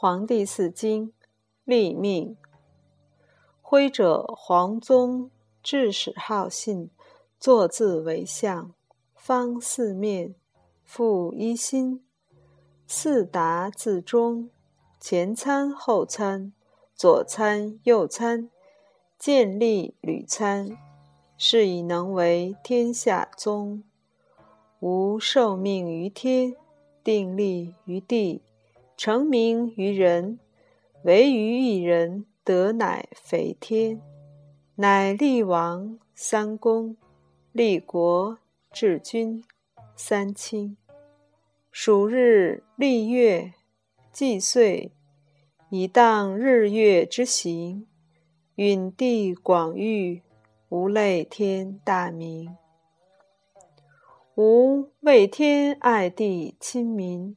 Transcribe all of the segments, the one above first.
黄帝四经，立命。徽者，黄宗至始好信，作字为相，方四面，复一心。四达自中，前参后参，左参右参，见立屡参，是以能为天下宗。吾受命于天，定立于地。成名于人，唯余一人得乃肥天，乃立王三公，立国治君三卿，数日立月祭岁，以当日月之行，允地广域，无类天大明。吾为天爱地亲民。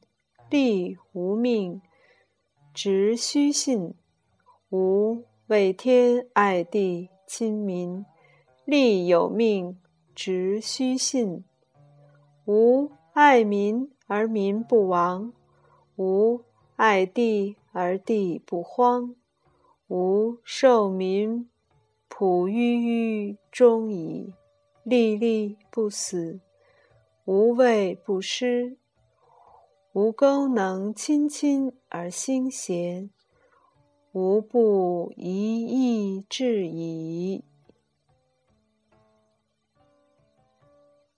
立无命，直虚信；吾为天爱地亲民，立有命，直虚信。吾爱民而民不亡，吾爱地而地不荒。吾受民普于于终矣，立立不死，无畏不失。吾功能亲亲而心贤，吾不一意至矣。